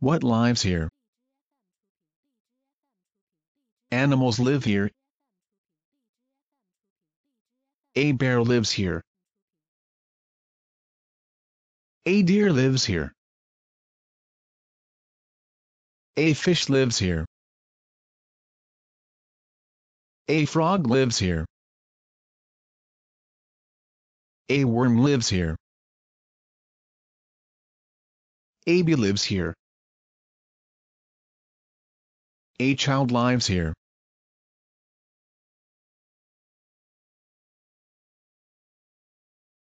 What lives here? Animals live here. A bear lives here. A deer lives here. A fish lives here. A frog lives here. A worm lives here. A bee lives here. A child lives here.